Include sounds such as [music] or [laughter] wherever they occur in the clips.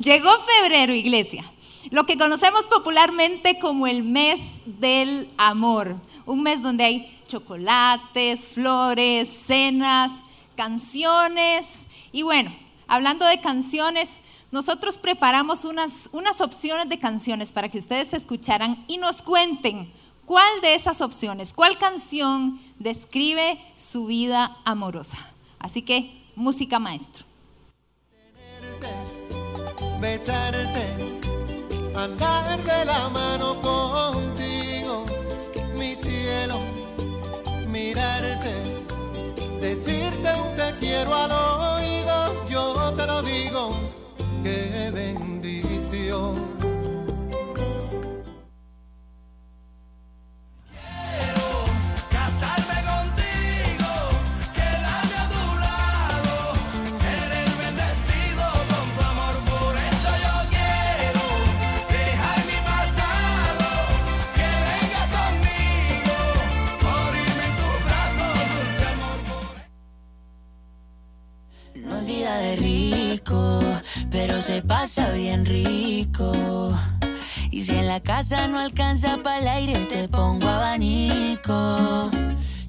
Llegó febrero, iglesia. Lo que conocemos popularmente como el mes del amor. Un mes donde hay chocolates, flores, cenas, canciones. Y bueno, hablando de canciones, nosotros preparamos unas, unas opciones de canciones para que ustedes escucharan y nos cuenten cuál de esas opciones, cuál canción describe su vida amorosa. Así que, música maestro. Besarte, andar de la mano contigo, mi cielo, mirarte, decirte un te quiero al oído, yo te lo digo, qué bendición. Pero se pasa bien rico. Y si en la casa no alcanza para el aire, te pongo abanico.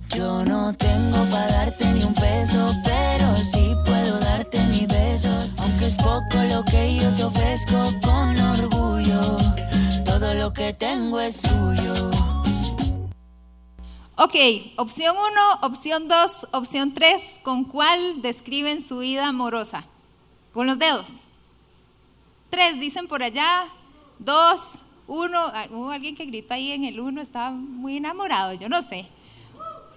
Yo no tengo para darte ni un peso, pero sí puedo darte mis besos. Aunque es poco lo que yo te ofrezco con orgullo, todo lo que tengo es tuyo. Ok, opción 1, opción 2, opción 3, ¿con cuál describen su vida amorosa? Con los dedos. Tres, dicen por allá. Dos, uno. Hubo alguien que gritó ahí en el uno, estaba muy enamorado, yo no sé.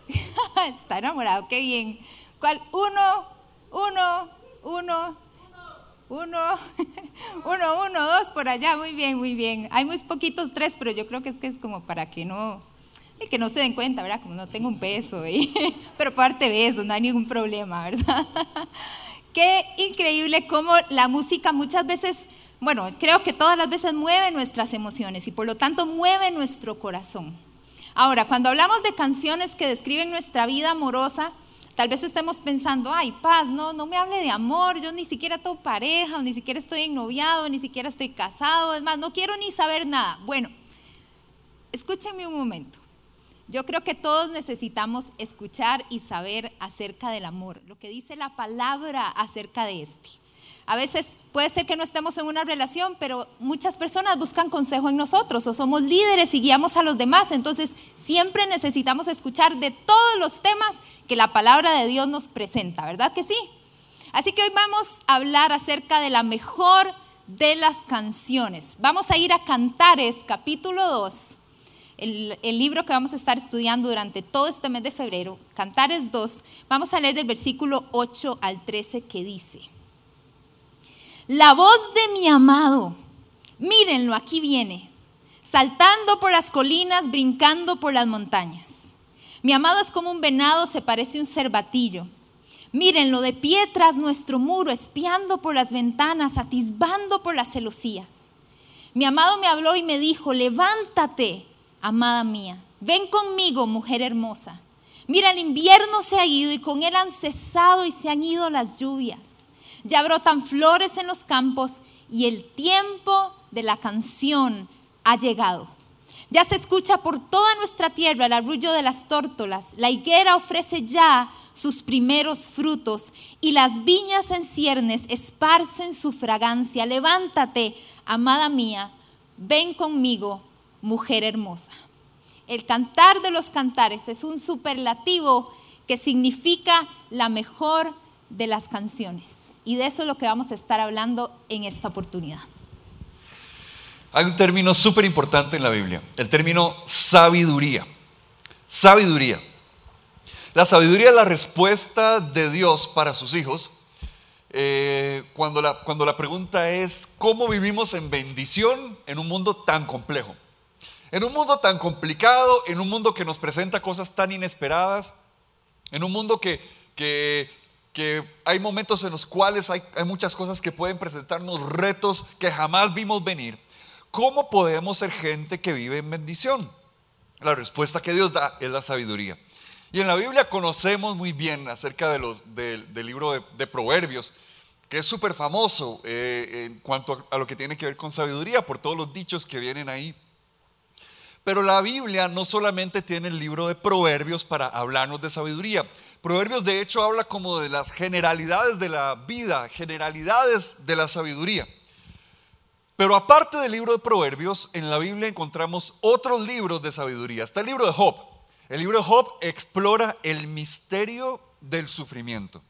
[laughs] Está enamorado, qué bien. ¿Cuál? Uno, uno, uno, uno, [laughs] uno, uno, dos por allá, muy bien, muy bien. Hay muy poquitos tres, pero yo creo que es que es como para que no, que no se den cuenta, ¿verdad? Como no tengo un peso, [laughs] pero parte de eso, no hay ningún problema, ¿verdad? Qué increíble cómo la música muchas veces, bueno, creo que todas las veces mueve nuestras emociones y por lo tanto mueve nuestro corazón. Ahora, cuando hablamos de canciones que describen nuestra vida amorosa, tal vez estemos pensando, ay, paz, no, no me hable de amor, yo ni siquiera tengo pareja, ni siquiera estoy ennoviado, ni siquiera estoy casado, es más, no quiero ni saber nada. Bueno, escúchenme un momento. Yo creo que todos necesitamos escuchar y saber acerca del amor, lo que dice la palabra acerca de este. A veces puede ser que no estemos en una relación, pero muchas personas buscan consejo en nosotros o somos líderes y guiamos a los demás. Entonces siempre necesitamos escuchar de todos los temas que la palabra de Dios nos presenta, ¿verdad que sí? Así que hoy vamos a hablar acerca de la mejor de las canciones. Vamos a ir a Cantares capítulo 2 el, libro que vamos a estar estudiando durante todo este mes de febrero, Cantares 2, vamos a leer del versículo 8 al 13 que dice, La voz de mi amado, mírenlo, aquí viene, saltando por las colinas, brincando por las montañas. Mi amado es como un venado, se parece a un cervatillo. Mírenlo de pie tras nuestro muro, espiando por las ventanas, atisbando por las celosías. Mi amado me habló y me dijo, levántate amada mía, ven conmigo, mujer hermosa. Mira, el invierno se ha ido y con él han cesado y se han ido las lluvias. Ya brotan flores en los campos y el tiempo de la canción ha llegado. Ya se escucha por toda nuestra tierra el arrullo de las tórtolas. La higuera ofrece ya sus primeros frutos y las viñas en ciernes esparcen su fragancia. Levántate, amada mía, ven conmigo, mujer hermosa. El cantar de los cantares es un superlativo que significa la mejor de las canciones. Y de eso es lo que vamos a estar hablando en esta oportunidad. Hay un término súper importante en la Biblia, el término sabiduría. Sabiduría. La sabiduría es la respuesta de Dios para sus hijos eh, cuando, la, cuando la pregunta es, ¿cómo vivimos en bendición en un mundo tan complejo? En un mundo tan complicado, en un mundo que nos presenta cosas tan inesperadas, en un mundo que, que, hay momentos en los cuales hay, muchas cosas que pueden presentarnos retos que jamás vimos venir, ¿cómo podemos ser gente que vive en bendición? La respuesta que Dios da es la sabiduría. Y en la Biblia conocemos muy bien acerca de los, del libro de, de Proverbios, que es súper famoso eh, en cuanto a lo que tiene que ver con sabiduría, por todos los dichos que vienen ahí. Pero la Biblia no solamente tiene el libro de Proverbios para hablarnos de sabiduría. Proverbios de hecho habla como de las generalidades de la vida, generalidades de la sabiduría. Pero aparte del libro de Proverbios, en la Biblia encontramos otros libros de sabiduría. Está el libro de Job. El libro de Job explora el misterio del sufrimiento.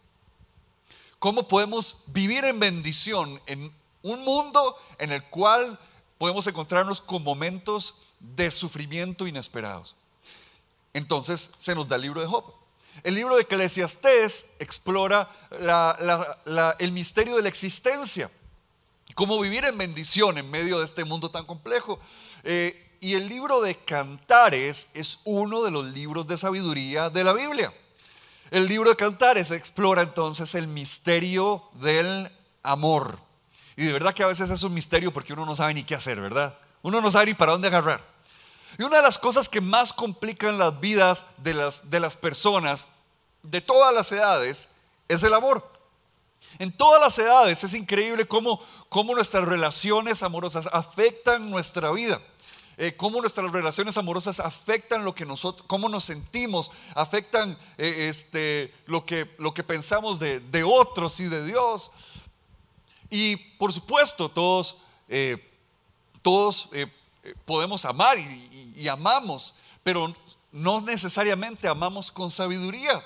¿Cómo podemos vivir en bendición en un mundo en el cual podemos encontrarnos con momentos de sufrimiento inesperados? Entonces se nos da el libro de Job. El libro de Eclesiastés explora el misterio de la existencia, cómo vivir en bendición en medio de este mundo tan complejo. Eh, y el libro de Cantares es uno de los libros de sabiduría de la Biblia. El libro de Cantares explora entonces el misterio del amor. Y de verdad que a veces es un misterio porque uno no sabe ni qué hacer, ¿verdad? Uno no sabe ni para dónde agarrar. Y una de las cosas que más complican las vidas de las, de las personas de todas las edades es el amor. En todas las edades es increíble cómo, cómo nuestras relaciones amorosas afectan nuestra vida. Eh, cómo nuestras relaciones amorosas afectan lo que nosotros, cómo nos sentimos, afectan eh, este, lo, que, lo que pensamos de, otros y de Dios. Y por supuesto, todos, eh, todos podemos amar y, amamos, pero no necesariamente amamos con sabiduría.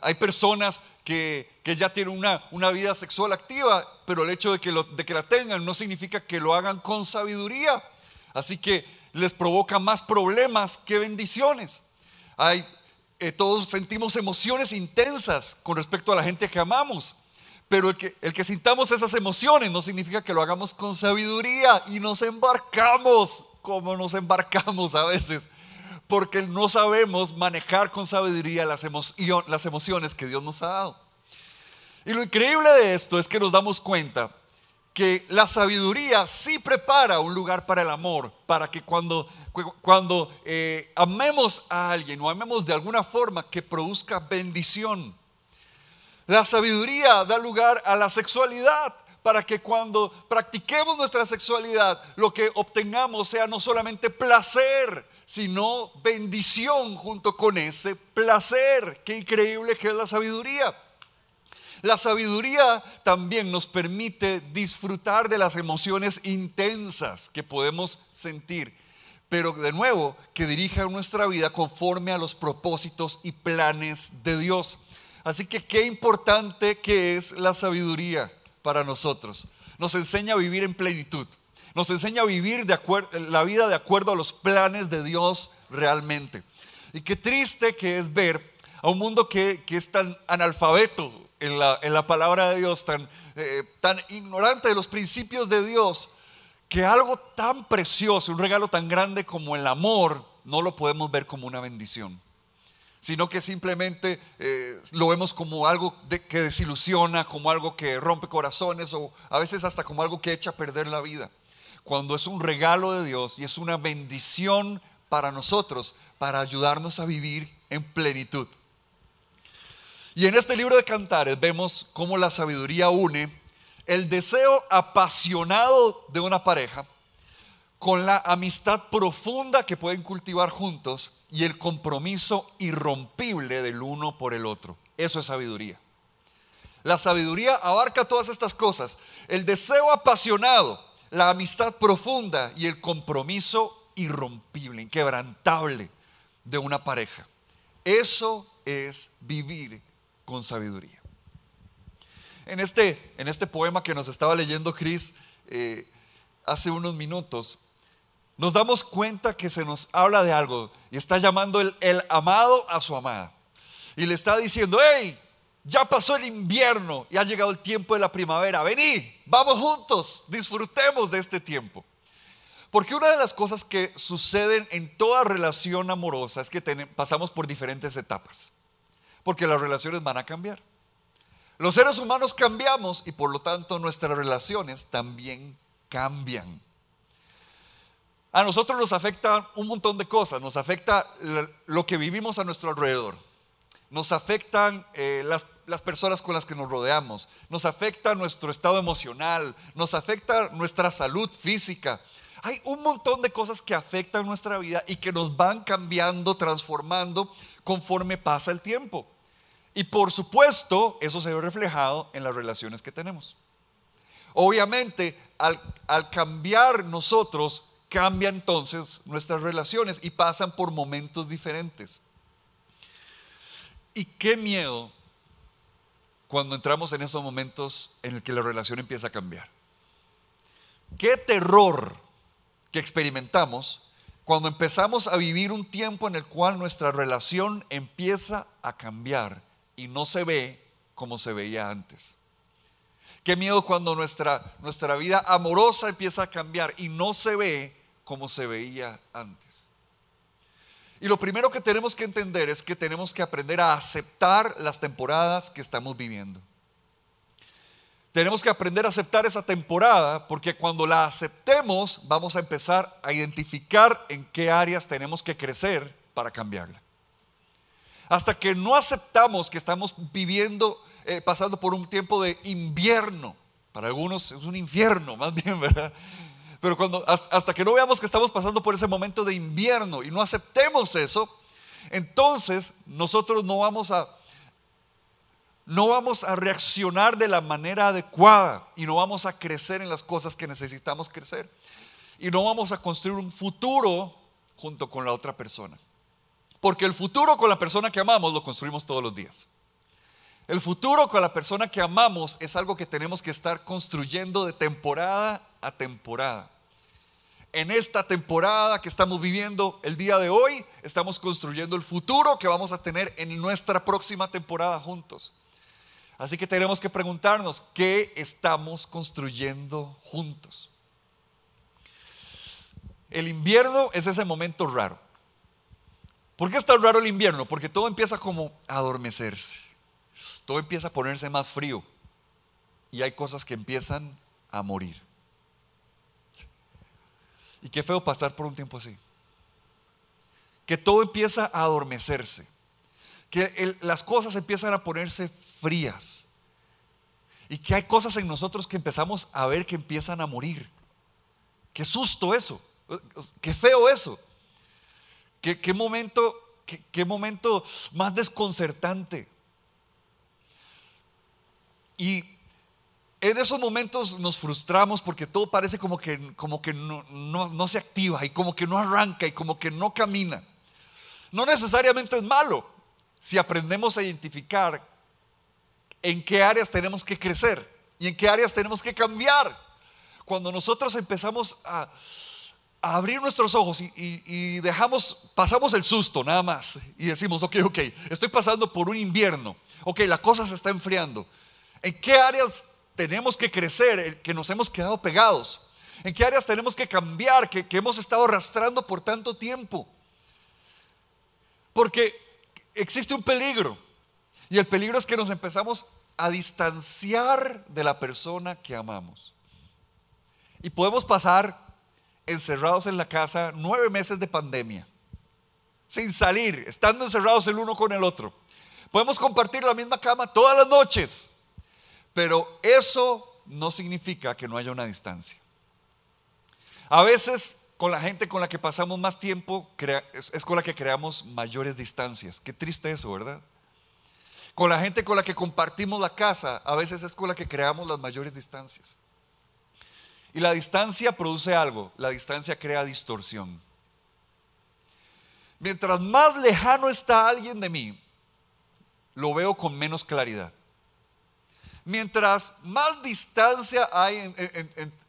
Hay, personas que, ya tienen una, una, vida sexual activa, pero el hecho de que, de que la tengan no significa que lo hagan con sabiduría. Así que les provoca más problemas que bendiciones. Eh, todos sentimos emociones intensas con respecto a la gente que amamos. Pero el que, el sintamos esas emociones no significa que lo hagamos con sabiduría y nos embarcamos como nos embarcamos a veces, porque no sabemos manejar con sabiduría las, emociones que Dios nos ha dado. Y lo increíble de esto es que nos damos cuenta que la sabiduría sí prepara un lugar para el amor, para que cuando, cuando eh, amemos a alguien o amemos de alguna forma que produzca bendición. La sabiduría da lugar a la sexualidad, para que cuando practiquemos nuestra sexualidad, lo que obtengamos sea no solamente placer, sino bendición junto con ese placer. Qué increíble que es la sabiduría. La sabiduría también nos permite disfrutar de las emociones intensas que podemos sentir, pero de nuevo que dirijan nuestra vida conforme a los propósitos y planes de Dios. Así que qué importante que es la sabiduría para nosotros. Nos enseña a vivir en plenitud. Nos enseña a vivir de la vida de acuerdo a los planes de Dios realmente. Y qué triste que es ver a un mundo que, que es tan analfabeto en la, palabra de Dios, tan, eh, tan ignorante de los principios de Dios, que algo tan precioso, un regalo tan grande como el amor, no lo podemos ver como una bendición, sino que simplemente eh, lo vemos como algo que desilusiona, como algo que rompe corazones o a veces hasta como algo que echa a perder la vida. Cuando es un regalo de Dios y es una bendición para nosotros, para ayudarnos a vivir en plenitud. Y en este libro de Cantares vemos cómo la sabiduría une el deseo apasionado de una pareja con la amistad profunda que pueden cultivar juntos y el compromiso irrompible del uno por el otro. Eso es sabiduría. La sabiduría abarca todas estas cosas. El deseo apasionado, la amistad profunda y el compromiso irrompible, inquebrantable de una pareja. Eso es vivir con sabiduría. En este, en este poema que nos estaba leyendo Cris eh, hace unos minutos, nos damos cuenta que se nos habla de algo y está llamando el, amado a su amada. Y le está diciendo, hey, ya pasó el invierno y ha llegado el tiempo de la primavera. Vení, vamos juntos, disfrutemos de este tiempo. Porque una de las cosas que suceden en toda relación amorosa es que pasamos por diferentes etapas porque las relaciones van a cambiar. Los seres humanos cambiamos y por lo tanto nuestras relaciones también cambian. A nosotros nos afecta un montón de cosas, nos afecta lo que vivimos a nuestro alrededor, nos afectan eh, las, las personas con las que nos rodeamos, nos afecta nuestro estado emocional, nos afecta nuestra salud física. Hay un montón de cosas que afectan nuestra vida y que nos van cambiando, transformando conforme pasa el tiempo. Y por supuesto, eso se ve reflejado en las relaciones que tenemos. Obviamente, al, al cambiar nosotros, cambia entonces nuestras relaciones y pasan por momentos diferentes. Y qué miedo cuando entramos en esos momentos en el que la relación empieza a cambiar. Qué terror que experimentamos cuando empezamos a vivir un tiempo en el cual nuestra relación empieza a cambiar y no se ve como se veía antes. Qué miedo cuando nuestra, nuestra vida amorosa empieza a cambiar y no se ve como se veía antes. Y lo primero que tenemos que entender es que tenemos que aprender a aceptar las temporadas que estamos viviendo. Tenemos que aprender a aceptar esa temporada porque cuando la aceptemos vamos a empezar a identificar en qué áreas tenemos que crecer para cambiarla. Hasta que no aceptamos que estamos viviendo, eh, pasando por un tiempo de invierno, para algunos es un infierno [laughs] más bien, ¿verdad? Pero cuando, hasta que no veamos que estamos pasando por ese momento de invierno y no aceptemos eso, entonces nosotros no vamos a no vamos a reaccionar de la manera adecuada y no vamos a crecer en las cosas que necesitamos crecer. Y no vamos a construir un futuro junto con la otra persona. Porque el futuro con la persona que amamos lo construimos todos los días. El futuro con la persona que amamos es algo que tenemos que estar construyendo de temporada a temporada. En esta temporada que estamos viviendo el día de hoy, estamos construyendo el futuro que vamos a tener en nuestra próxima temporada juntos. Así que tenemos que preguntarnos, ¿qué estamos construyendo juntos? El invierno es ese momento raro. ¿Por qué es tan raro el invierno? Porque todo empieza como a adormecerse. Todo empieza a ponerse más frío. Y hay cosas que empiezan a morir. Y qué feo pasar por un tiempo así. Que todo empieza a adormecerse. Que las cosas empiezan a ponerse frías. Y que hay cosas en nosotros que empezamos a ver que empiezan a morir. Qué susto eso. Qué feo eso. Qué, qué momento, qué, qué momento más desconcertante. Y en esos momentos nos frustramos porque todo parece como que, como que no, no, se activa y como que no arranca y como que no camina. No necesariamente es malo si aprendemos a identificar en qué áreas tenemos que crecer y en qué áreas tenemos que cambiar. Cuando nosotros empezamos a, abrir nuestros ojos y, y, dejamos, pasamos el susto nada más y decimos, ok, ok, estoy pasando por un invierno, ok, la cosa se está enfriando. ¿En qué áreas tenemos que crecer, que nos hemos quedado pegados? ¿En qué áreas tenemos que cambiar, que, hemos estado arrastrando por tanto tiempo? Porque existe un peligro. Y el peligro es que nos empezamos a distanciar de la persona que amamos. Y podemos pasar encerrados en la casa nueve meses de pandemia, sin salir, estando encerrados el uno con el otro. Podemos compartir la misma cama todas las noches, pero eso no significa que no haya una distancia. A veces con la gente con la que pasamos más tiempo es con la que creamos mayores distancias. Qué triste eso, ¿verdad? Con la gente con la que compartimos la casa, a veces es con la que creamos las mayores distancias. Y la distancia produce algo, la distancia crea distorsión. Mientras más lejano está alguien de mí, lo veo con menos claridad. Mientras más distancia hay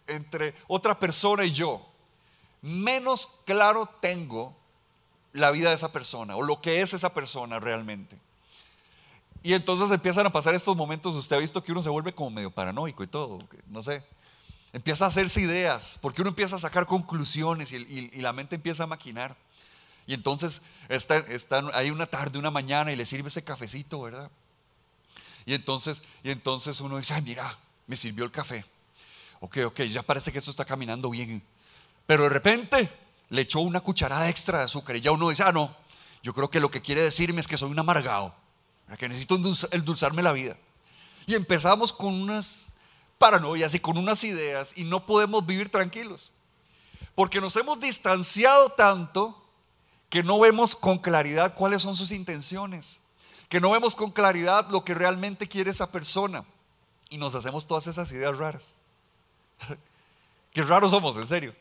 entre otra persona y yo, menos claro tengo la vida de esa persona o lo que es esa persona realmente. Y entonces empiezan a pasar estos momentos, usted ha visto que uno se vuelve como medio paranoico y todo, no sé. Empieza a hacerse ideas, porque uno empieza a sacar conclusiones y, la mente empieza a maquinar. Y entonces está, hay una tarde, una mañana y le sirve ese cafecito, ¿verdad? Y entonces, y entonces uno dice, mira, me sirvió el café. Ok, ok, ya parece que eso está caminando bien. Pero de repente le echó una cucharada extra de azúcar y ya uno dice, ah, no, yo creo que lo que quiere decirme es que soy un amargado. que necesito endulzarme la vida. Y empezamos con unas paranoias y con unas ideas y no podemos vivir tranquilos. Porque nos hemos distanciado tanto que no vemos con claridad cuáles son sus intenciones, que no vemos con claridad lo que realmente quiere esa persona y nos hacemos todas esas ideas raras. [laughs] Qué raros somos, en serio.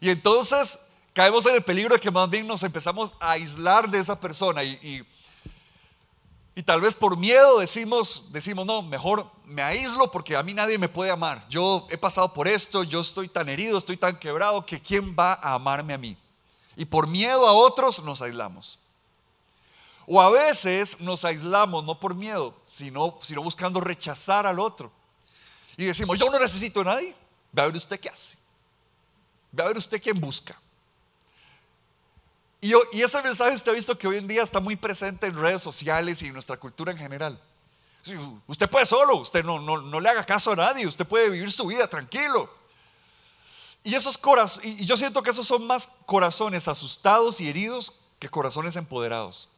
Y entonces caemos en el peligro de que más bien nos empezamos a aislar de esa persona y, y, tal vez por miedo decimos, decimos, no, mejor me aíslo porque a mí nadie me puede amar. Yo he pasado por esto, yo estoy tan herido, estoy tan quebrado que ¿quién va a amarme a mí? Y por miedo a otros nos aislamos. O a veces nos aislamos no por miedo, sino, sino buscando rechazar al otro. Y decimos, yo no necesito a nadie. Ve a ver usted qué hace. Ve a ver usted quién busca. Y, ese mensaje usted ha visto que hoy en día está muy presente en redes sociales y en nuestra cultura en general. Usted puede solo, usted no, no, le haga caso a nadie, usted puede vivir su vida tranquilo. Y esos corazones, y yo siento que esos son más corazones asustados y heridos que corazones empoderados.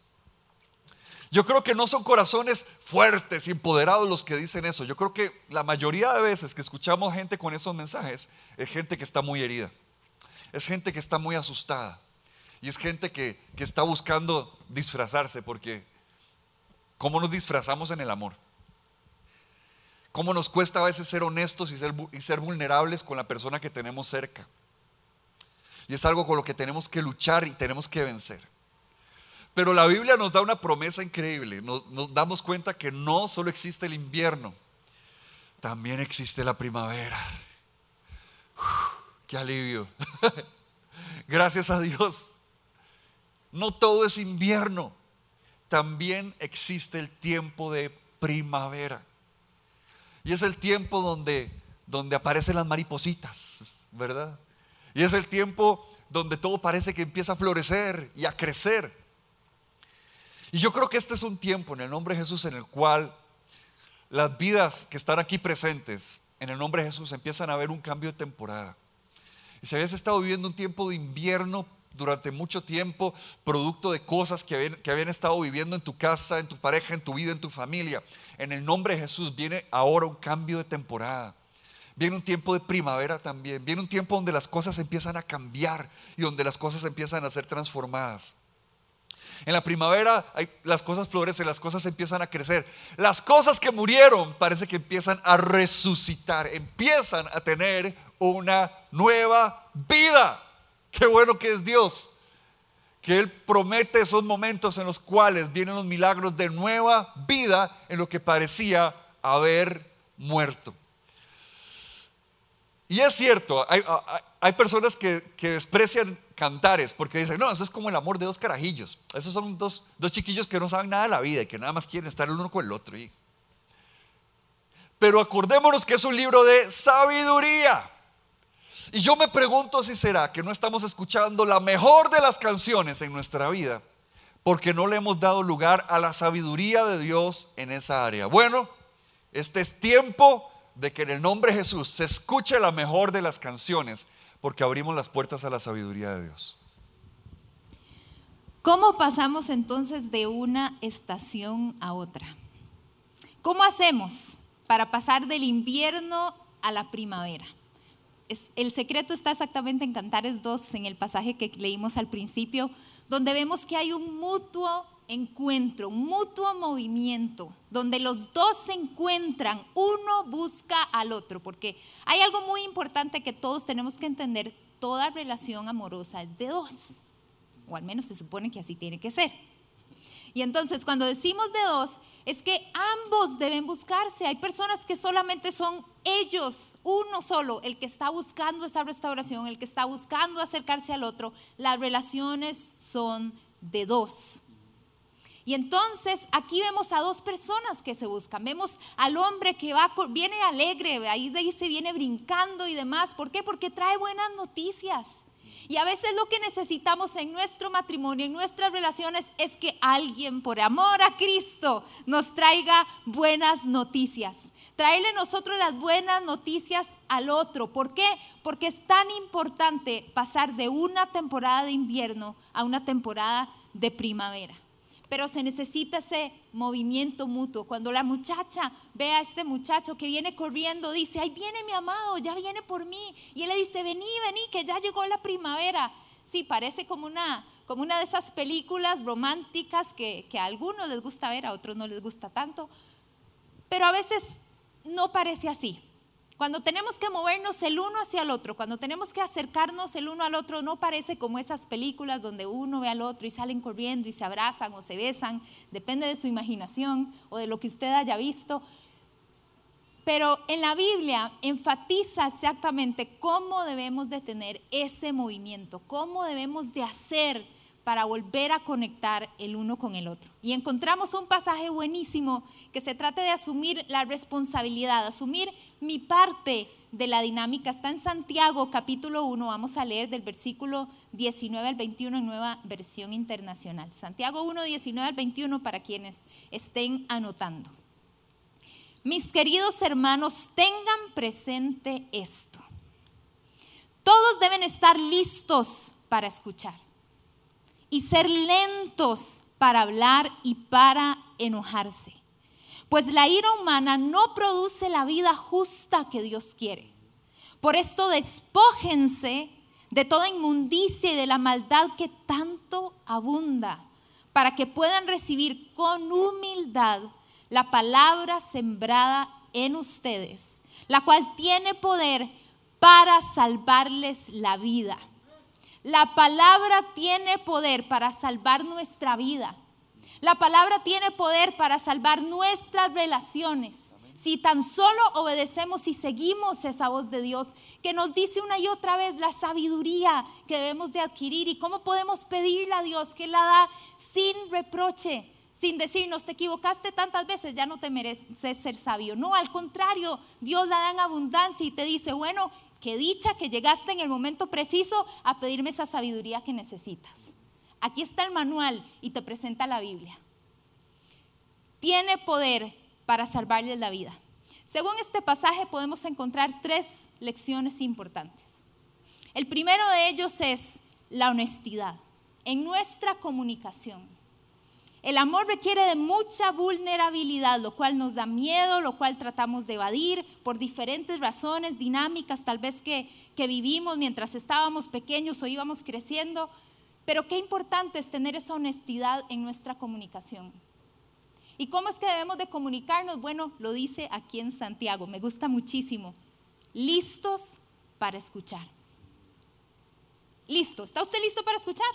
Yo creo que no son corazones fuertes empoderados los que dicen eso. Yo creo que la mayoría de veces que escuchamos gente con esos mensajes es gente que está muy herida. Es gente que está muy asustada. Y es gente que, está buscando disfrazarse porque ¿cómo nos disfrazamos en el amor? ¿Cómo nos cuesta a veces ser honestos y ser, y ser vulnerables con la persona que tenemos cerca? Y es algo con lo que tenemos que luchar y tenemos que vencer. Pero la Biblia nos da una promesa increíble. Nos, damos cuenta que no solo existe el invierno, también existe la primavera. ¡Qué alivio! [laughs] Gracias a Dios. No todo es invierno. También existe el tiempo de primavera. Y es el tiempo donde, donde aparecen las maripositas, ¿verdad? Y es el tiempo donde todo parece que empieza a florecer y a crecer. Y yo creo que este es un tiempo en el nombre de Jesús en el cual las vidas que están aquí presentes, en el nombre de Jesús, empiezan a ver un cambio de temporada. Y si habías estado viviendo un tiempo de invierno durante mucho tiempo, producto de cosas que habían, que habían estado viviendo en tu casa, en tu pareja, en tu vida, en tu familia. En el nombre de Jesús viene ahora un cambio de temporada. Viene un tiempo de primavera también. Viene un tiempo donde las cosas empiezan a cambiar y donde las cosas empiezan a ser transformadas. En la primavera las cosas florecen, las cosas empiezan a crecer. Las cosas que murieron parece que empiezan a resucitar, empiezan a tener una nueva vida. Qué bueno que es Dios, que Él promete esos momentos en los cuales vienen los milagros de nueva vida en lo que parecía haber muerto. Y es cierto, hay, personas que, desprecian cantares porque dicen, no, eso es como el amor de dos carajillos. Esos son dos, dos chiquillos que no saben nada de la vida y que nada más quieren estar el uno con el otro. Pero acordémonos que es un libro de sabiduría. Y yo me pregunto si será que no estamos escuchando la mejor de las canciones en nuestra vida porque no le hemos dado lugar a la sabiduría de Dios en esa área. Bueno, este es tiempo de que en el nombre de Jesús se escuche la mejor de las canciones porque abrimos las puertas a la sabiduría de Dios. ¿Cómo pasamos entonces de una estación a otra? ¿Cómo hacemos para pasar del invierno a la primavera? el secreto está exactamente en Cantares 2, en el pasaje que leímos al principio, donde vemos que hay un mutuo encuentro, mutuo movimiento, donde los dos se encuentran, uno busca al otro, porque hay algo muy importante que todos tenemos que entender, toda relación amorosa es de dos, o al menos se supone que así tiene que ser. Y entonces cuando decimos de dos, es que ambos deben buscarse. Hay personas que solamente son ellos, uno solo, el que está buscando esa restauración, el que está buscando acercarse al otro. Las relaciones son de dos. Y entonces aquí vemos a dos personas que se buscan. Vemos al hombre que va, viene alegre, ahí de ahí se viene brincando y demás. ¿Por qué? Porque trae buenas noticias. Y a veces lo que necesitamos en nuestro matrimonio, en nuestras relaciones, es que alguien por amor a Cristo nos traiga buenas noticias. Traerle nosotros las buenas noticias al otro. ¿Por qué? Porque es tan importante pasar de una temporada de invierno a una temporada de primavera. Pero se necesita ese movimiento mutuo. Cuando la muchacha ve a este muchacho que viene corriendo, dice, ahí viene mi amado, ya viene por mí. Y él le dice, vení, vení, que ya llegó la primavera. Sí, parece como una, como una de esas películas románticas que, que a algunos les gusta ver, a otros no les gusta tanto. Pero a veces no parece así. Cuando tenemos que movernos el uno hacia el otro, cuando tenemos que acercarnos el uno al otro, no parece como esas películas donde uno ve al otro y salen corriendo y se abrazan o se besan, depende de su imaginación o de lo que usted haya visto. Pero en la Biblia enfatiza exactamente cómo debemos de tener ese movimiento, cómo debemos de hacer para volver a conectar el uno con el otro. Y encontramos un pasaje buenísimo que se trata de asumir la responsabilidad, asumir mi parte de la dinámica. Está en Santiago capítulo 1, vamos a leer del versículo 19 al 21 en nueva versión internacional. Santiago 1, 19 al 21 para quienes estén anotando. Mis queridos hermanos, tengan presente esto. Todos deben estar listos para escuchar y ser lentos para hablar y para enojarse. Pues la ira humana no produce la vida justa que Dios quiere. Por esto despójense de toda inmundicia y de la maldad que tanto abunda, para que puedan recibir con humildad la palabra sembrada en ustedes, la cual tiene poder para salvarles la vida. La palabra tiene poder para salvar nuestra vida. La palabra tiene poder para salvar nuestras relaciones. Si tan solo obedecemos y seguimos esa voz de Dios que nos dice una y otra vez la sabiduría que debemos de adquirir y cómo podemos pedirle a Dios que la da sin reproche, sin decirnos te equivocaste tantas veces, ya no te mereces ser sabio. No, al contrario, Dios la da en abundancia y te dice, bueno, Qué dicha que llegaste en el momento preciso a pedirme esa sabiduría que necesitas. Aquí está el manual y te presenta la Biblia. Tiene poder para salvarles la vida. Según este pasaje podemos encontrar tres lecciones importantes. El primero de ellos es la honestidad en nuestra comunicación. El amor requiere de mucha vulnerabilidad, lo cual nos da miedo, lo cual tratamos de evadir por diferentes razones, dinámicas tal vez que, que vivimos mientras estábamos pequeños o íbamos creciendo. Pero qué importante es tener esa honestidad en nuestra comunicación. ¿Y cómo es que debemos de comunicarnos? Bueno, lo dice aquí en Santiago, me gusta muchísimo. Listos para escuchar. Listo, ¿está usted listo para escuchar?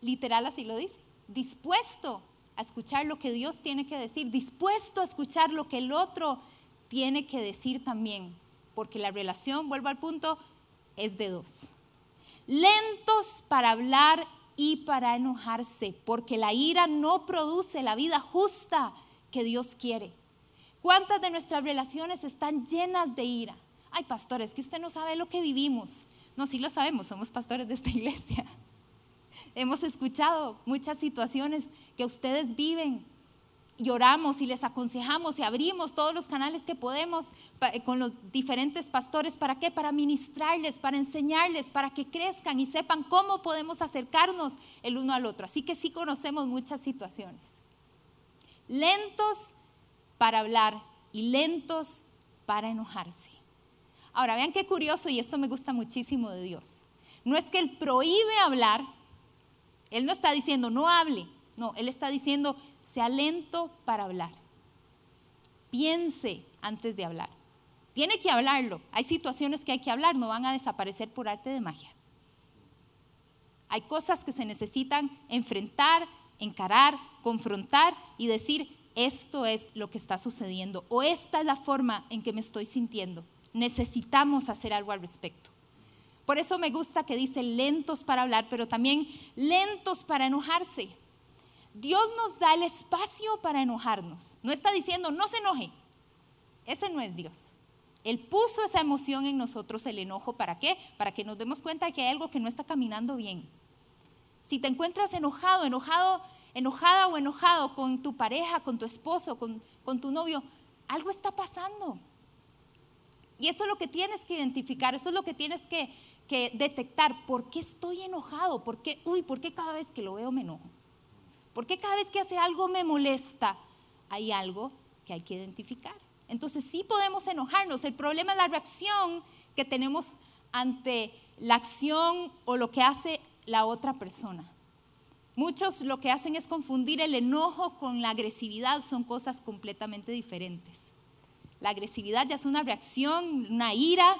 Literal así lo dice dispuesto a escuchar lo que Dios tiene que decir, dispuesto a escuchar lo que el otro tiene que decir también, porque la relación, vuelvo al punto, es de dos. Lentos para hablar y para enojarse, porque la ira no produce la vida justa que Dios quiere. ¿Cuántas de nuestras relaciones están llenas de ira? Ay, pastores, que usted no sabe lo que vivimos. No, sí lo sabemos, somos pastores de esta [laughs] iglesia. Hemos escuchado muchas situaciones que ustedes viven. Lloramos y les aconsejamos y abrimos todos los canales que podemos con los diferentes pastores. ¿Para qué? Para ministrarles, para enseñarles, para que crezcan y sepan cómo podemos acercarnos el uno al otro. Así que sí conocemos muchas situaciones. Lentos para hablar y lentos para enojarse. Ahora, vean qué curioso, y esto me gusta muchísimo de Dios. No es que Él prohíbe hablar, él no está diciendo no hable, no, Él está diciendo sea lento para hablar. Piense antes de hablar. Tiene que hablarlo. Hay situaciones que hay que hablar, no van a desaparecer por arte de magia. Hay cosas que se necesitan enfrentar, encarar, confrontar y decir, esto es lo que está sucediendo o esta es la forma en que me estoy sintiendo. Necesitamos hacer algo al respecto. Por eso me gusta que dice lentos para hablar, pero también lentos para enojarse. Dios nos da el espacio para enojarnos. No está diciendo, no se enoje. Ese no es Dios. Él puso esa emoción en nosotros, el enojo, ¿para qué? Para que nos demos cuenta de que hay algo que no está caminando bien. Si te encuentras enojado, enojado, enojada o enojado con tu pareja, con tu esposo, con, con tu novio, algo está pasando. Y eso es lo que tienes que identificar, eso es lo que tienes que, que detectar por qué estoy enojado, por qué, uy, por qué cada vez que lo veo me enojo. ¿Por qué cada vez que hace algo me molesta? Hay algo que hay que identificar. Entonces sí podemos enojarnos. El problema es la reacción que tenemos ante la acción o lo que hace la otra persona. Muchos lo que hacen es confundir el enojo con la agresividad, son cosas completamente diferentes. La agresividad ya es una reacción, una ira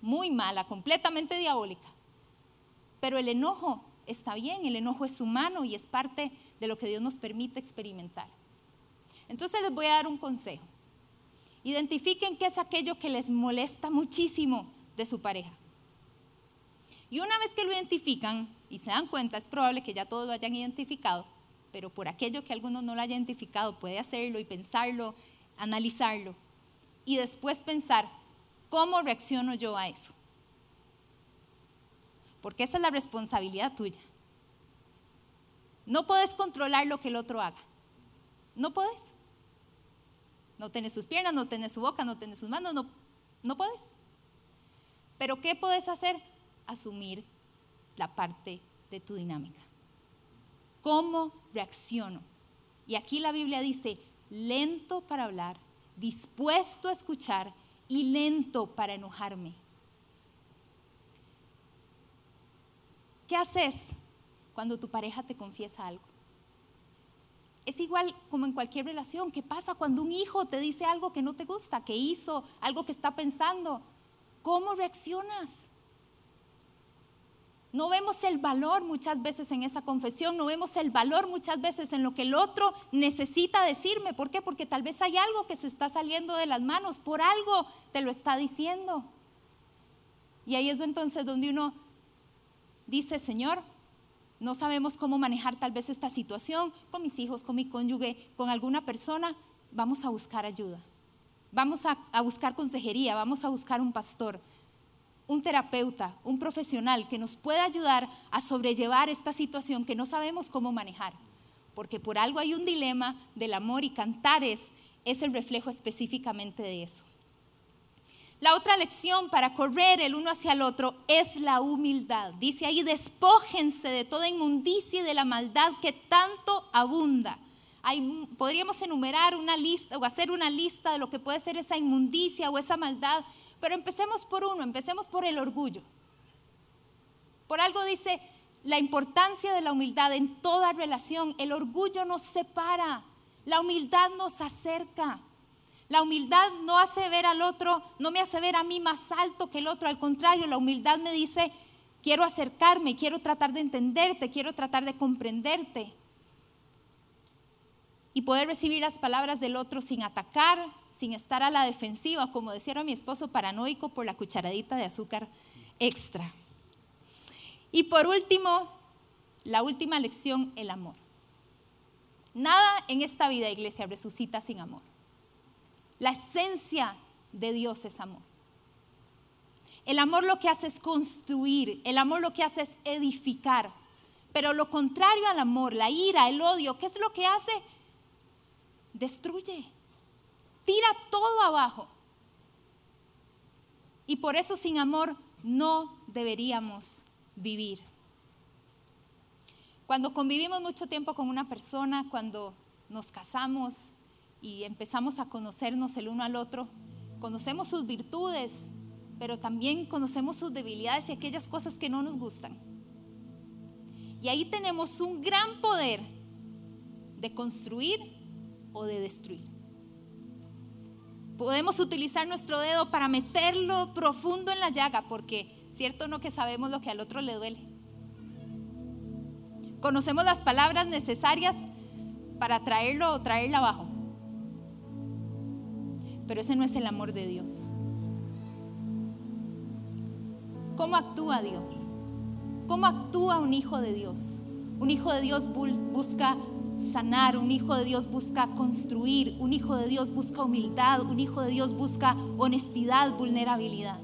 muy mala, completamente diabólica. Pero el enojo está bien, el enojo es humano y es parte de lo que Dios nos permite experimentar. Entonces les voy a dar un consejo. Identifiquen qué es aquello que les molesta muchísimo de su pareja. Y una vez que lo identifican y se dan cuenta, es probable que ya todos lo hayan identificado, pero por aquello que algunos no lo hayan identificado, puede hacerlo y pensarlo, analizarlo. Y después pensar, ¿cómo reacciono yo a eso? Porque esa es la responsabilidad tuya. No puedes controlar lo que el otro haga. No puedes. No tienes sus piernas, no tienes su boca, no tienes sus manos, no, no puedes. Pero ¿qué puedes hacer? asumir la parte de tu dinámica. ¿Cómo reacciono? Y aquí la Biblia dice, lento para hablar, dispuesto a escuchar y lento para enojarme. ¿Qué haces cuando tu pareja te confiesa algo? Es igual como en cualquier relación. ¿Qué pasa cuando un hijo te dice algo que no te gusta, que hizo, algo que está pensando? ¿Cómo reaccionas? No vemos el valor muchas veces en esa confesión, no vemos el valor muchas veces en lo que el otro necesita decirme. ¿Por qué? Porque tal vez hay algo que se está saliendo de las manos, por algo te lo está diciendo. Y ahí es entonces donde uno dice, Señor, no sabemos cómo manejar tal vez esta situación con mis hijos, con mi cónyuge, con alguna persona, vamos a buscar ayuda. Vamos a, buscar consejería, vamos a buscar un pastor un terapeuta, un profesional que nos pueda ayudar a sobrellevar esta situación que no sabemos cómo manejar. Porque por algo hay un dilema del amor y Cantares es el reflejo específicamente de eso. La otra lección para correr el uno hacia el otro es la humildad. Dice ahí, despójense de toda inmundicia y de la maldad que tanto abunda. podríamos enumerar una lista o hacer una lista de lo que puede ser esa inmundicia o esa maldad pero empecemos por uno, empecemos por el orgullo. Por algo dice la importancia de la humildad en toda relación. El orgullo nos separa, la humildad nos acerca. La humildad no hace ver al otro, no me hace ver a mí más alto que el otro, al contrario, la humildad me dice, quiero acercarme, quiero tratar de entenderte, quiero tratar de comprenderte. Y poder recibir las palabras del otro sin atacar, sin estar a la defensiva, como decía mi esposo, paranoico por la cucharadita de azúcar extra. Y por último, la última lección, el amor. Nada en esta vida, iglesia, resucita sin amor. La esencia de Dios es amor. El amor lo que hace es construir, el amor lo que hace es edificar. Pero lo contrario al amor, la ira, el odio, ¿qué es lo que hace? Destruye tira todo abajo. Y por eso sin amor no deberíamos vivir. Cuando convivimos mucho tiempo con una persona, cuando nos casamos y empezamos a conocernos el uno al otro, conocemos sus virtudes, pero también conocemos sus debilidades y aquellas cosas que no nos gustan. Y ahí tenemos un gran poder de construir o de destruir. Podemos utilizar nuestro dedo para meterlo profundo en la llaga, porque cierto no que sabemos lo que al otro le duele. Conocemos las palabras necesarias para traerlo o traerla abajo. Pero ese no es el amor de Dios. ¿Cómo actúa Dios? ¿Cómo actúa un hijo de Dios? Un hijo de Dios busca sanar, un hijo de Dios busca construir, un hijo de Dios busca humildad, un hijo de Dios busca honestidad, vulnerabilidad.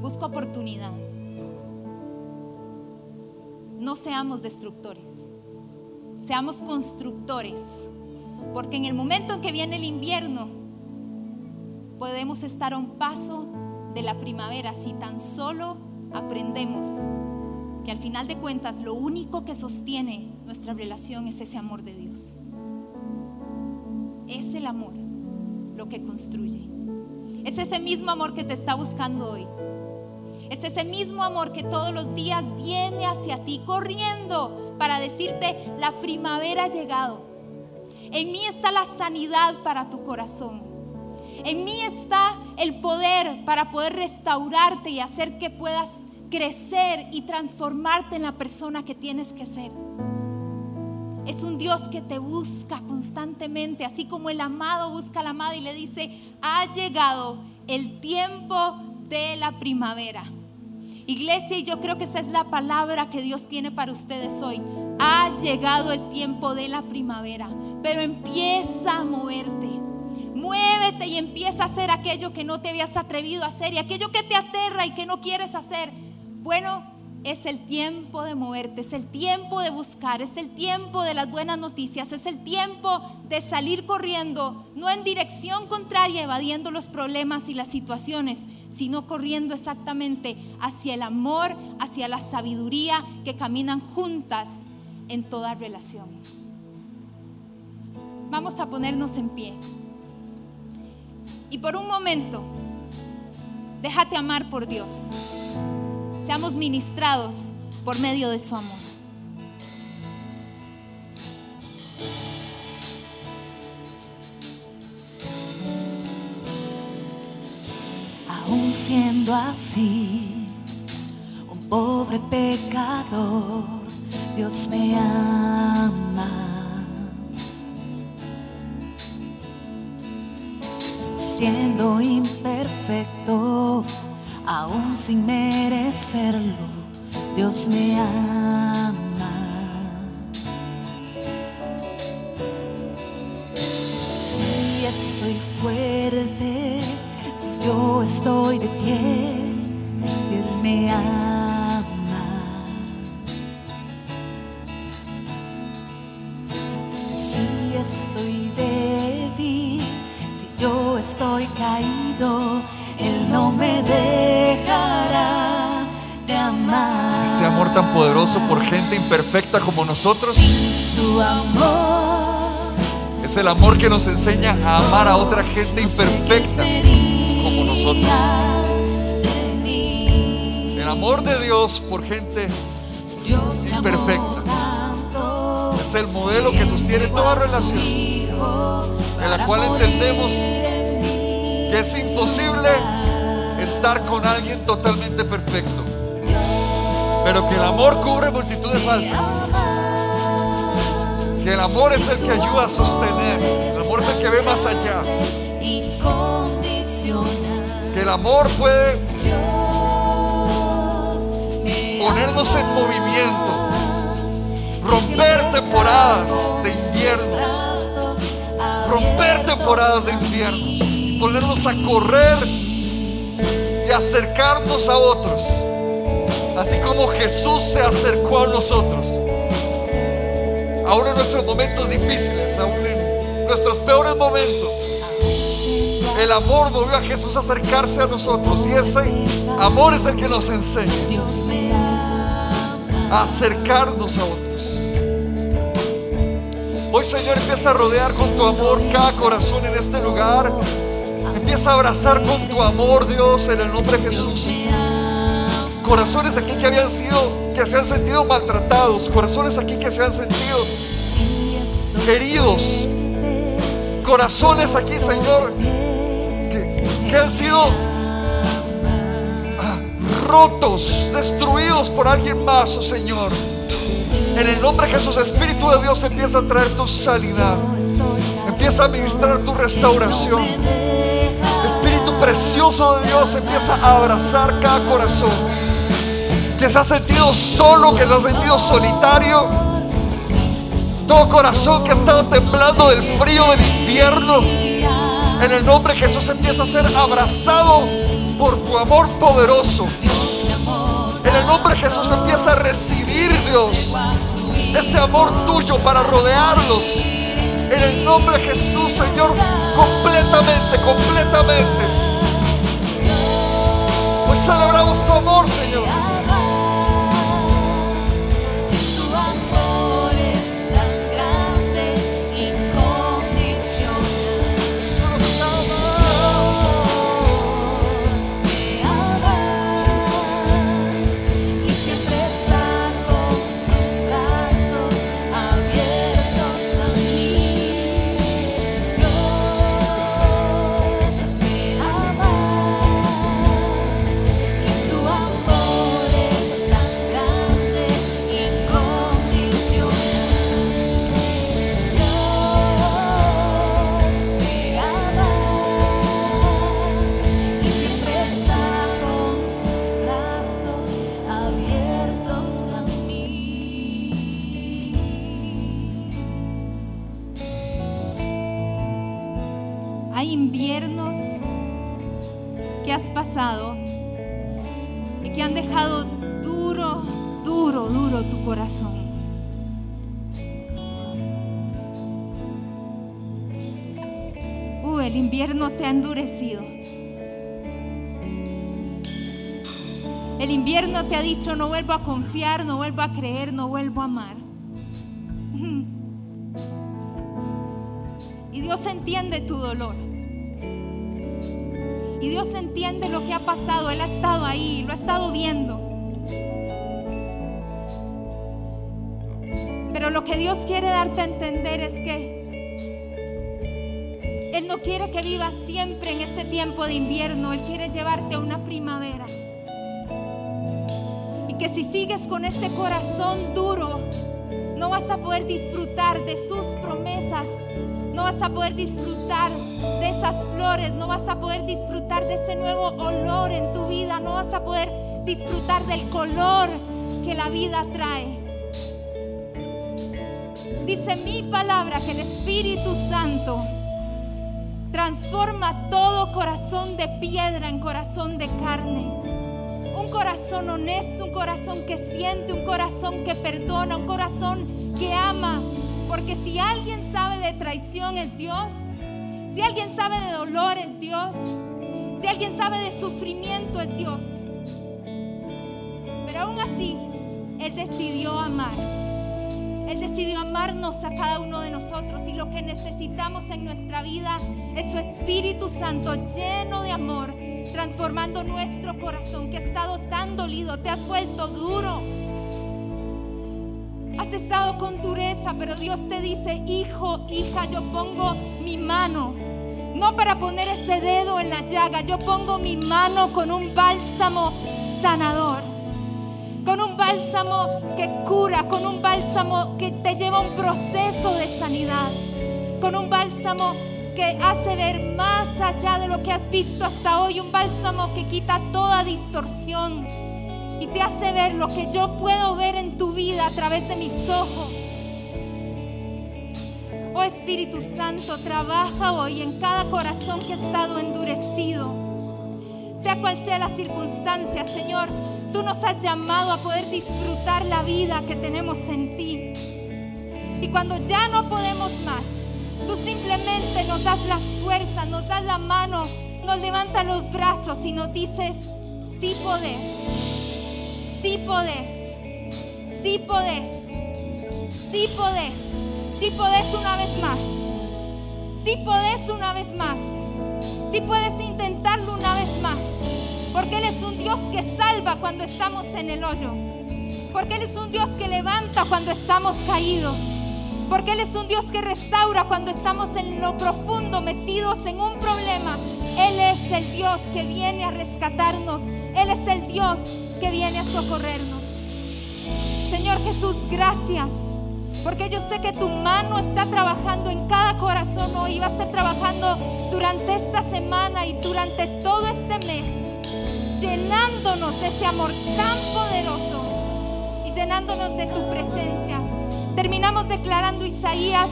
Busca oportunidad. No seamos destructores, seamos constructores, porque en el momento en que viene el invierno, podemos estar a un paso de la primavera si tan solo aprendemos Y al final de cuentas, lo único que sostiene nuestra relación es ese amor de Dios. Es el amor lo que construye. Es ese mismo amor que te está buscando hoy. Es ese mismo amor que todos los días viene hacia ti corriendo para decirte, la primavera ha llegado. En mí está la sanidad para tu corazón. En mí está el poder para poder restaurarte y hacer que puedas crecer y transformarte en la persona que tienes que ser. Es un Dios que te busca constantemente, así como el amado busca a la amada y le dice, ha llegado el tiempo de la primavera. Iglesia, yo creo que esa es la palabra que Dios tiene para ustedes hoy. Ha llegado el tiempo de la primavera, pero empieza a moverte. Muévete y empieza a hacer aquello que no te habías atrevido a hacer y aquello que te aterra y que no quieres hacer. Bueno, es el tiempo de moverte, es el tiempo de buscar, es el tiempo de las buenas noticias, es el tiempo de salir corriendo, no en dirección contraria, evadiendo los problemas y las situaciones, sino corriendo exactamente hacia el amor, hacia la sabiduría que caminan juntas en toda relación. Vamos a ponernos en pie. Y por un momento, déjate amar por Dios seamos ministrados por medio de su amor. Aún siendo así, un pobre pecador, Dios me ama. Siendo imperfecto, aún sin merecerlo, Dios me ama. Si estoy fuerte, si yo estoy de pie, Él me ama. Caído, Él no me dejará de amar. Ese amor tan poderoso por gente imperfecta como nosotros Sin su amor. es el amor que nos enseña a amar a otra gente imperfecta como nosotros. El amor de Dios por gente imperfecta. es el modelo que sostiene toda relación, en la cual entendemos. Que es imposible estar con alguien totalmente perfecto, pero que el amor cubre multitud de faltas. Que el amor es el que ayuda a sostener, el amor es el que ve más allá, que el amor puede ponernos en movimiento, romper temporadas de inviernos, romper temporadas de inviernos, ponernos a correr y acercarnos a otros, así como Jesús se acercó a nosotros. Aún en nuestros momentos difíciles, aún en nuestros peores momentos, el amor movió a Jesús a acercarse a nosotros y ese amor es el que nos enseña a acercarnos a otros. Hoy Señor empieza a rodear con tu amor cada corazón en este lugar. Empieza a abrazar con tu amor, Dios, en el nombre de Jesús. Corazones aquí que habían sido, que se han sentido maltratados. Corazones aquí que se han sentido heridos. Corazones aquí, Señor, que, han sido ah, rotos, destruidos por alguien más, oh Señor. En el nombre de Jesús, Espíritu de Dios, empieza a traer tu sanidad. Empieza a ministrar tu restauración. Precioso de Dios, empieza a abrazar cada corazón que se ha sentido solo, que se ha sentido solitario. Todo corazón que ha estado temblando del frío del invierno. En el nombre de Jesús empieza a ser abrazado por tu amor poderoso. En el nombre de Jesús empieza a recibir, Dios, ese amor tuyo para rodearlos. En el nombre de Jesús, Señor, completamente, completamente. Celebramos tu amor, Señor. Duro, duro, duro tu corazón. Uh, el invierno te ha endurecido. El invierno te ha dicho, no vuelvo a confiar, no vuelvo a creer, no vuelvo a amar. [laughs] Y Dios entiende tu dolor. Y Dios entiende lo que ha pasado. Él ha estado ahí, lo ha estado viendo. Pero lo que Dios quiere darte a entender es que Él no quiere que vivas siempre en ese tiempo de invierno. Él quiere llevarte a una primavera. Y que si sigues con ese corazón duro, no vas a poder disfrutar de sus no vas a poder disfrutar de esas flores, no vas a poder disfrutar de ese nuevo olor en tu vida, no vas a poder disfrutar del color que la vida trae. Dice mi palabra que el Espíritu Santo transforma todo corazón de piedra en corazón de carne. Un corazón honesto, un corazón que siente, un corazón que perdona, un corazón que ama, porque si alguien sabe de traición es Dios. Si alguien sabe de dolor es Dios. Si alguien sabe de sufrimiento es Dios. Pero aún así, Él decidió amar. Él decidió amarnos a cada uno de nosotros y lo que necesitamos en nuestra vida es su Espíritu Santo lleno de amor, transformando nuestro corazón que ha estado tan dolido, te has vuelto duro Has estado con dureza, pero Dios te dice, hijo, hija, yo pongo mi mano. No para poner ese dedo en la llaga, yo pongo mi mano con un bálsamo sanador. Con un bálsamo que cura, con un bálsamo que te lleva un proceso de sanidad. Con un bálsamo que hace ver más allá de lo que has visto hasta hoy. Un bálsamo que quita toda distorsión y te hace ver lo que yo puedo ver en tu vida a través de mis ojos. Oh Espíritu Santo, trabaja hoy en cada corazón que ha estado endurecido. Sea cual sea la circunstancia, Señor, tú nos has llamado a poder disfrutar la vida que tenemos en ti. Y cuando ya no podemos más, tú simplemente nos das las fuerzas, nos das la mano, nos levantas los brazos y nos dices, sí podés Sí podés. Sí podés. Sí podés. Sí podés una vez más. Sí podés una vez más. Sí puedes intentarlo una vez más. Porque Él es un Dios que salva cuando estamos en el hoyo. Porque Él es un Dios que levanta cuando estamos caídos. Porque Él es un Dios que restaura cuando estamos en lo profundo, metidos en un problema. Él es el Dios que viene a rescatarnos. Él es el Dios que viene a socorrernos. Señor Jesús, gracias. Porque yo sé que tu mano está trabajando en cada corazón hoy. Va a estar trabajando durante esta semana y durante todo este mes. Llenándonos de ese amor tan poderoso. Y llenándonos de tu presencia. Terminamos declarando Isaías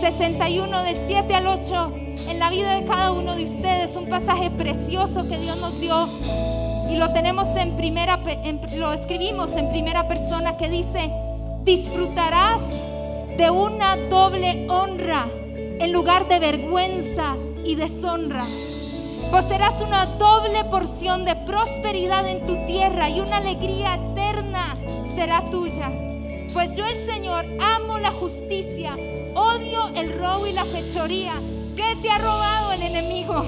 61 del 7 al 8 en la vida de cada uno de ustedes. Un pasaje precioso que Dios nos dio y lo tenemos en primera, lo escribimos en primera persona que dice, disfrutarás de una doble honra en lugar de vergüenza y deshonra. Poseerás una doble porción de prosperidad en tu tierra y una alegría eterna será tuya. Pues yo el Señor amo la justicia, odio el robo y la fechoría. ¿Qué te ha robado el enemigo?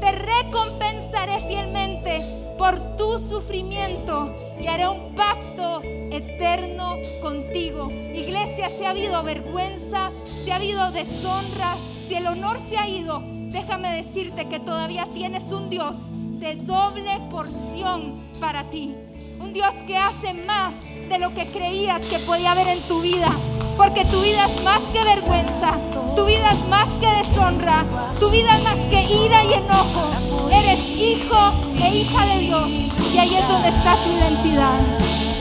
Te recompensaré fielmente por tu sufrimiento y haré un pacto eterno contigo. Iglesia, si ha habido vergüenza, si ha habido deshonra, si el honor se ha ido, déjame decirte que todavía tienes un Dios de doble porción para ti. Un Dios que hace más de lo que creías que podía haber en tu vida. Porque tu vida es más que vergüenza, tu vida es más que deshonra, tu vida es más que ira y enojo. Eres hijo e hija de Dios y ahí es donde está tu identidad.